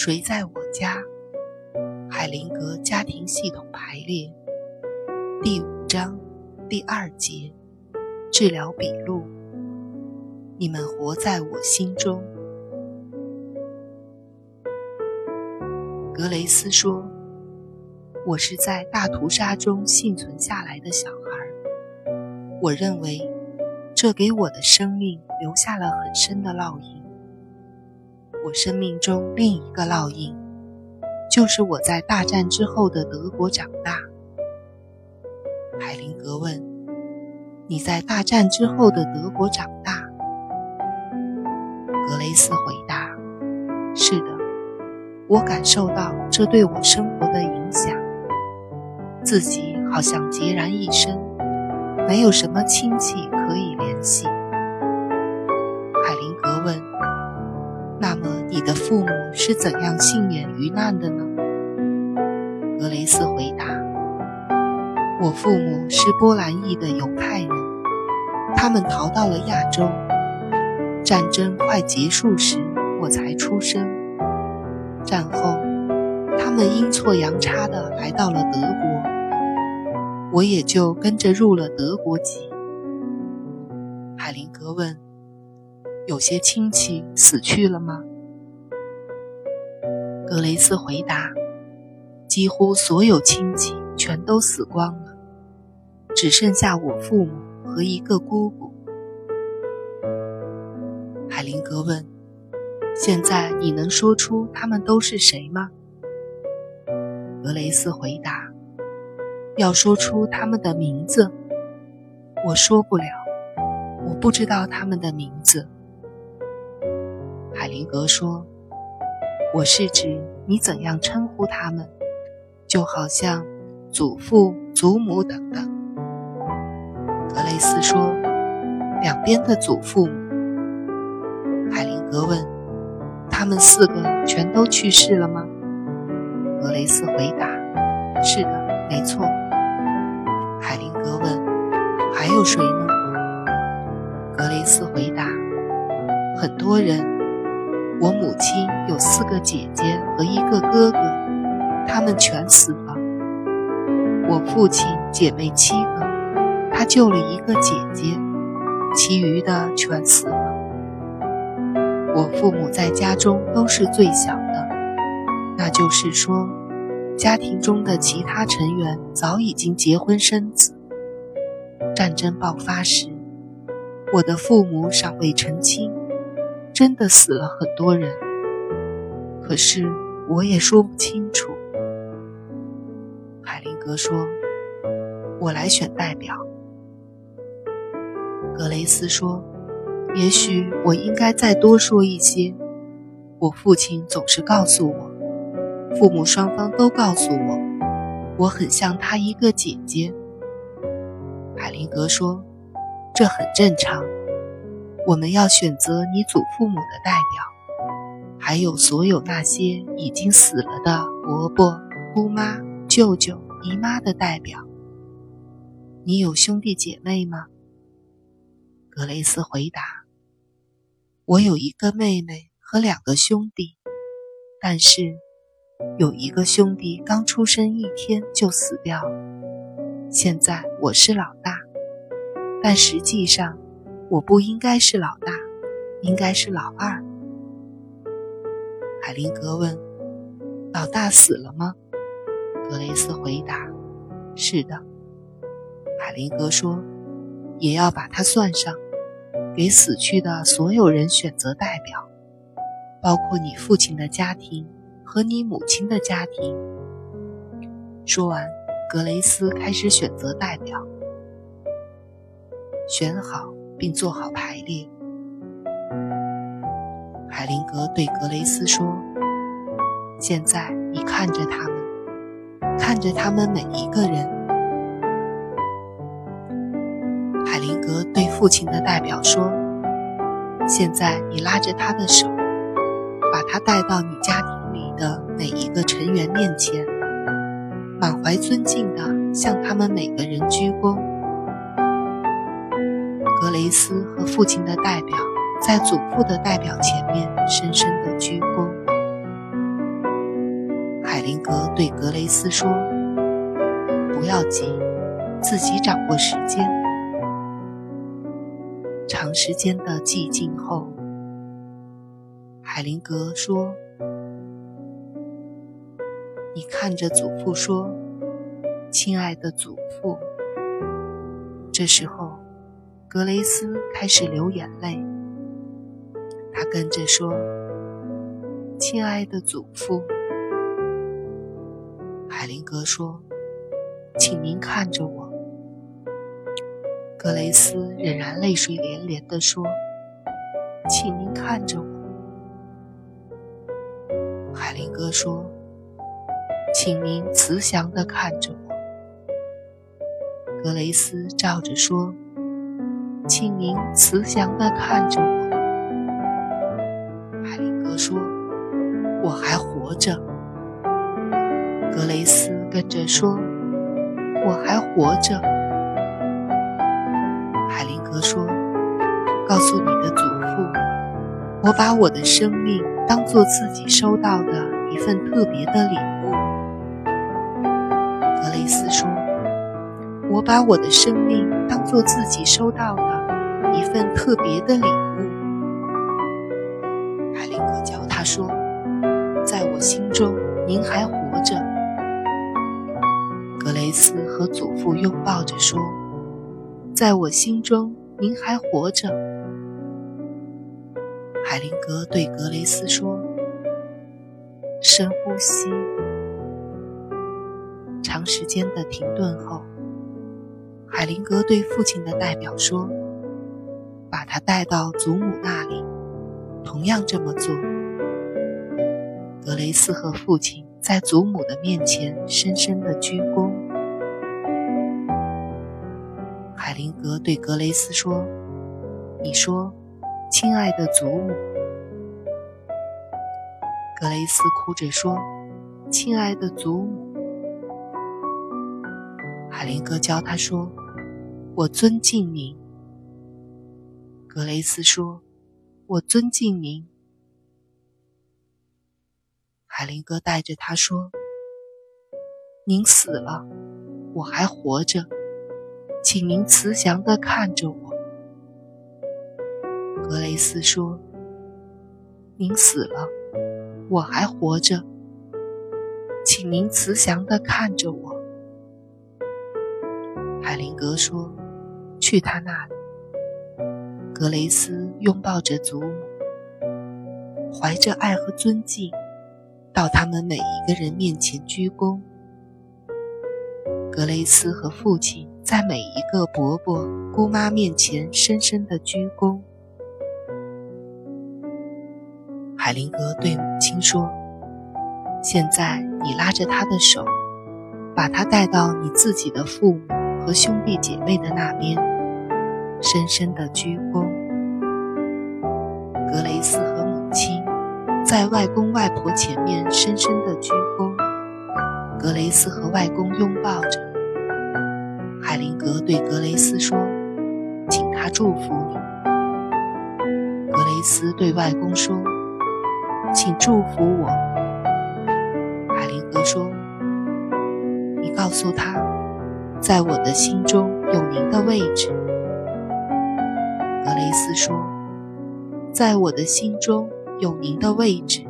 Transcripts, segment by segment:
谁在我家？海灵格家庭系统排列第五章第二节治疗笔录。你们活在我心中。格雷斯说：“我是在大屠杀中幸存下来的小孩。我认为，这给我的生命留下了很深的烙印。我生命中另一个烙印，就是我在大战之后的德国长大。”海灵格问：“你在大战之后的德国长大？”格雷斯回答：“是的，我感受到这对我生活的影响。自己好像孑然一身，没有什么亲戚可以联系。”你的父母是怎样幸免于难的呢？”格雷斯回答：“我父母是波兰裔的犹太人，他们逃到了亚洲。”战争快结束时，我才出生。战后，他们阴错阳差地来到了德国，我也就跟着入了德国籍。海灵格问：“有些亲戚死去了吗？”格雷斯回答：“几乎所有亲戚全都死光了，只剩下我父母和一个姑姑。”海灵格问：“现在你能说出他们都是谁吗？”格雷斯回答：“要说出他们的名字，我说不了，我不知道他们的名字。”海灵格说：“我是指你怎样称呼他们，就好像祖父、祖母等等。”格雷斯说：“两边的祖父母。”海灵格问：“他们四个全都去世了吗？”格雷斯回答：“是的，没错。”海灵格问：“还有谁呢？”格雷斯回答：“很多人。我母亲有四个姐姐和一个哥哥，他们全死了。我父亲姐妹七个，他救了一个姐姐，其余的全死了。”我父母在家中都是最小的，那就是说，家庭中的其他成员早已经结婚生子。战争爆发时，我的父母尚未成亲，真的死了很多人。可是我也说不清楚。海灵格说：“我来选代表。”格雷斯说。也许我应该再多说一些。我父亲总是告诉我，父母双方都告诉我，我很像他一个姐姐。海灵格说：“这很正常。我们要选择你祖父母的代表，还有所有那些已经死了的伯伯、姑妈、舅舅、姨妈的代表。你有兄弟姐妹吗？”格雷斯回答：“我有一个妹妹和两个兄弟，但是有一个兄弟刚出生一天就死掉了。现在我是老大，但实际上我不应该是老大，应该是老二。”海灵格问：“老大死了吗？”格雷斯回答：“是的。”海灵格说：“也要把它算上。”给死去的所有人选择代表，包括你父亲的家庭和你母亲的家庭。说完，格雷斯开始选择代表，选好并做好排列。海灵格对格雷斯说：“现在你看着他们，看着他们每一个人。”海灵格对父亲的代表说：“现在你拉着他的手，把他带到你家庭里的每一个成员面前，满怀尊敬地向他们每个人鞠躬。”格雷斯和父亲的代表在祖父的代表前面深深的鞠躬。海林格对格雷斯说：“不要急，自己掌握时间。”长时间的寂静后，海灵格说：“你看着祖父说，亲爱的祖父。”这时候，格雷斯开始流眼泪。他跟着说：“亲爱的祖父。”海灵格说：“请您看着我。”格雷斯仍然泪水连连地说：“请您看着我。”海灵格说：“请您慈祥地看着我。”格雷斯照着说：“请您慈祥地看着我。”海灵格说：“我还活着。”格雷斯跟着说：“我还活着。”海灵格说：“告诉你的祖父，我把我的生命当做自己收到的一份特别的礼物。”格雷斯说：“我把我的生命当做自己收到的一份特别的礼物。”海灵格教他说：“在我心中，您还活着。”格雷斯和祖父拥抱着说：“在我心中，您还活着。”海灵格对格雷斯说：“深呼吸。”长时间的停顿后，海灵格对父亲的代表说：“把他带到祖母那里，同样这么做。”格雷斯和父亲。在祖母的面前深深的鞠躬。海灵格对格雷斯说：“你说，亲爱的祖母。”格雷斯哭着说：“亲爱的祖母。”海灵格教他说：“我尊敬您。”格雷斯说：“我尊敬您。”海灵格带着他说：“您死了，我还活着，请您慈祥的看着我。”格雷斯说：“您死了，我还活着，请您慈祥的看着我。”海灵格说：“去他那里。”格雷斯拥抱着祖母，怀着爱和尊敬。到他们每一个人面前鞠躬。格雷斯和父亲在每一个伯伯、姑妈面前深深的鞠躬。海灵格对母亲说：“现在你拉着他的手，把他带到你自己的父母和兄弟姐妹的那边，深深的鞠躬。”格雷斯和母亲。在外公外婆前面深深的鞠躬，格雷斯和外公拥抱着。海灵格对格雷斯说：“请他祝福你。”格雷斯对外公说：“请祝福我。”海灵格说：“你告诉他，在我的心中有您的位置。”格雷斯说：“在我的心中。”有您的位置，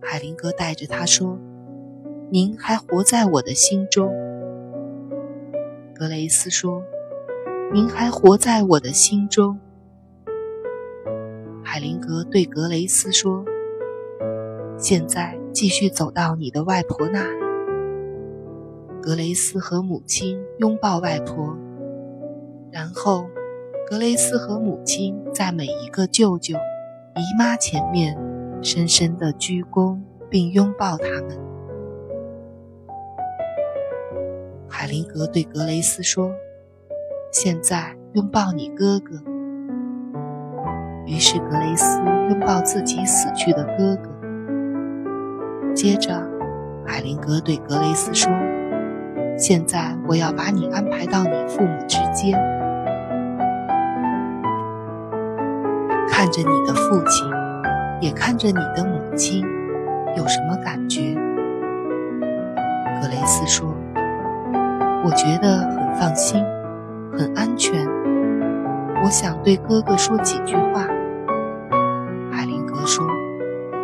海灵格带着他说：“您还活在我的心中。”格雷斯说：“您还活在我的心中。”海灵格对格雷斯说：“现在继续走到你的外婆那里。”格雷斯和母亲拥抱外婆，然后。格雷斯和母亲在每一个舅舅、姨妈前面深深的鞠躬，并拥抱他们。海灵格对格雷斯说：“现在拥抱你哥哥。”于是格雷斯拥抱自己死去的哥哥。接着，海灵格对格雷斯说：“现在我要把你安排到你父母之间。”看着你的父亲，也看着你的母亲，有什么感觉？格雷斯说：“我觉得很放心，很安全。我想对哥哥说几句话。”海灵格说：“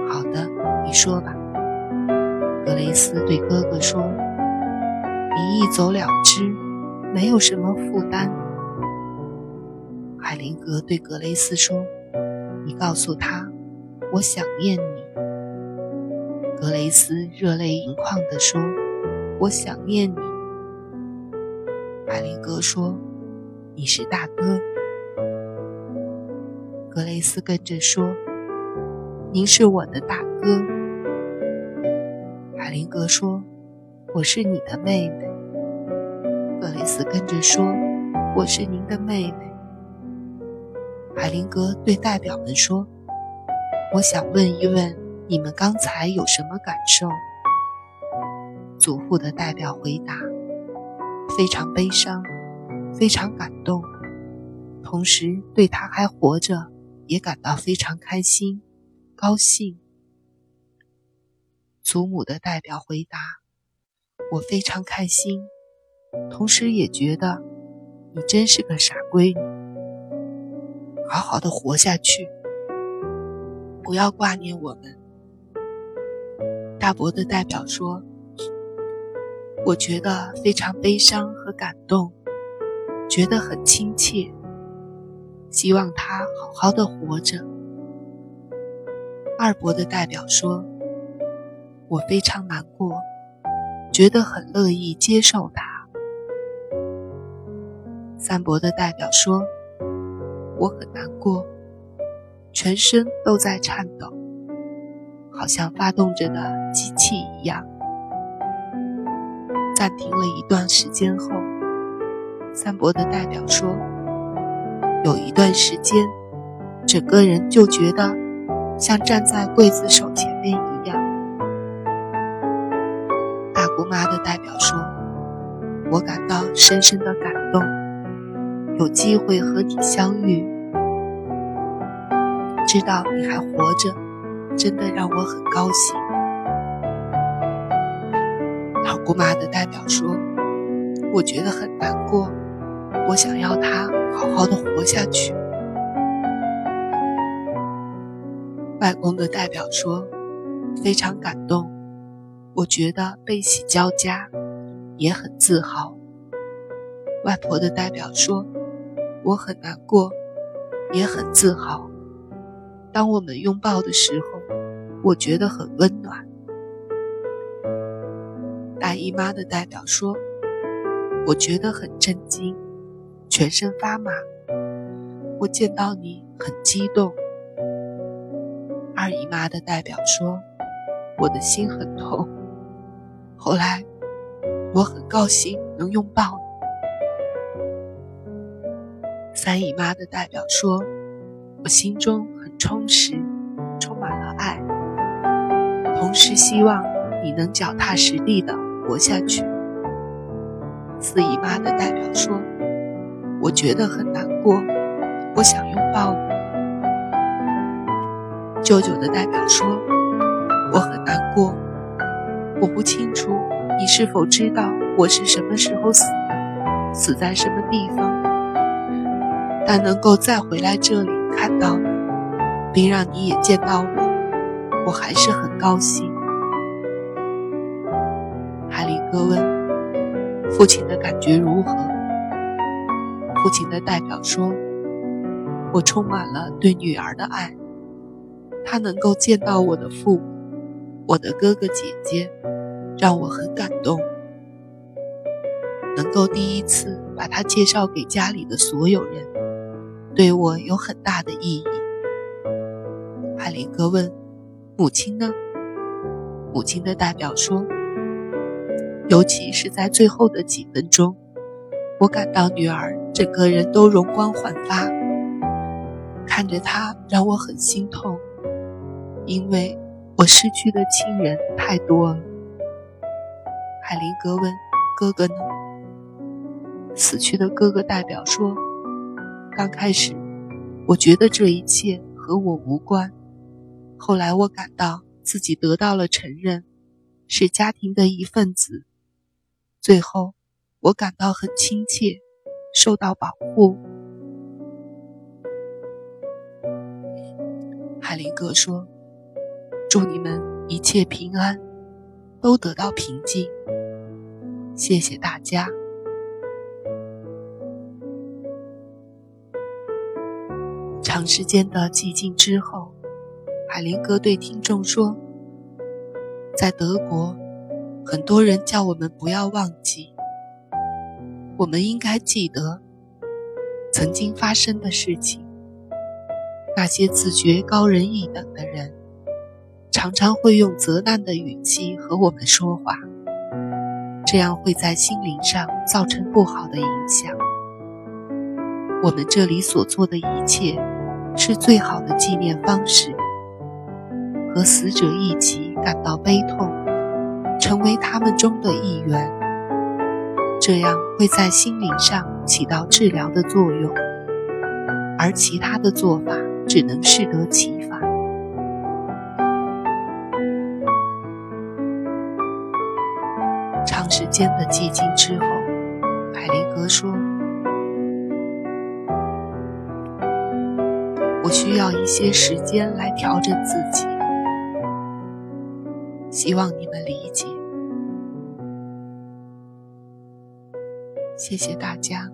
好的，你说吧。”格雷斯对哥哥说：“你一走了之，没有什么负担。”海灵格对格雷斯说：“你告诉他，我想念你。”格雷斯热泪盈眶地说：“我想念你。”海灵格说：“你是大哥。”格雷斯跟着说：“您是我的大哥。”海灵格说：“我是你的妹妹。”格雷斯跟着说：“我是您的妹妹。”海灵格对代表们说：“我想问一问。”你们刚才有什么感受？祖父的代表回答：“非常悲伤，非常感动，同时对他还活着也感到非常开心、高兴。”祖母的代表回答：“我非常开心，同时也觉得你真是个傻闺女，好好的活下去，不要挂念我们。”大伯的代表说：“我觉得非常悲伤和感动，觉得很亲切，希望他好好的活着。”二伯的代表说：“我非常难过，觉得很乐意接受他。”三伯的代表说：“我很难过，全身都在颤抖。”好像发动着的机器一样。暂停了一段时间后，三伯的代表说：“有一段时间，整个人就觉得像站在刽子手前面一样。”大姑妈的代表说：“我感到深深的感，有机会和你相遇，知道你还活着。”真的让我很高兴。老姑妈的代表说：“我觉得很难过，我想要她好好的活下去。”外公的代表说：“非常感动，我觉得悲喜交加，也很自豪。”外婆的代表说：“我很难过，也很自豪。”当我们拥抱的时候。我觉得很温暖。大姨妈的代表说：“我觉得很震惊，全身发麻。我见到你很激动。”二姨妈的代表说：“我的心很痛。后来，我很高兴能拥抱你。”三姨妈的代表说：“我心中很充实，充满了爱。”同时希望你能脚踏实地的活下去。四姨妈的代表说：“我觉得很难过，我想拥抱你。”舅舅的代表说：“我很难过，我不清楚你是否知道我是什么时候死的，死在什么地方，但能够再回来这里看到你，并让你也见到我。”我还是很高兴。海里格问：“父亲的感觉如何？”父亲的代表说：“我充满了对女儿的爱。她能够见到我的父母，我的哥哥姐姐，让我很感动。能够第一次把她介绍给家里的所有人，对我有很大的意义。”海里格问。母亲呢？母亲的代表说：“尤其是在最后的几分钟，我感到女儿整个人都容光焕发，看着她让我很心痛，因为我失去的亲人太多了。”海林格问：“哥哥呢？”死去的哥哥代表说：“刚开始，我觉得这一切和我无关。”后来我感到自己得到了承认，是家庭的一份子。最后，我感到很亲切，受到保护。海林格说：“祝你们一切平安，都得到平静。谢谢大家。”长时间的寂静之后，海林格对听众说：“在德国，很多人叫我们不要忘记，我们应该记得曾经发生的事情。那些自觉高人一等的人，常常会用责难的语气和我们说话，这样会在心灵上造成不好的影响。我们这里所做的一切。”是最好的纪念方式，和死者一起感到悲痛，成为他们中的一员，这样会在心灵上起到治疗的作用，而其他的做法只能适得其反。长时间的寂静之后，海灵格说。我需要一些时间来调整自己，希望你们理解。谢谢大家。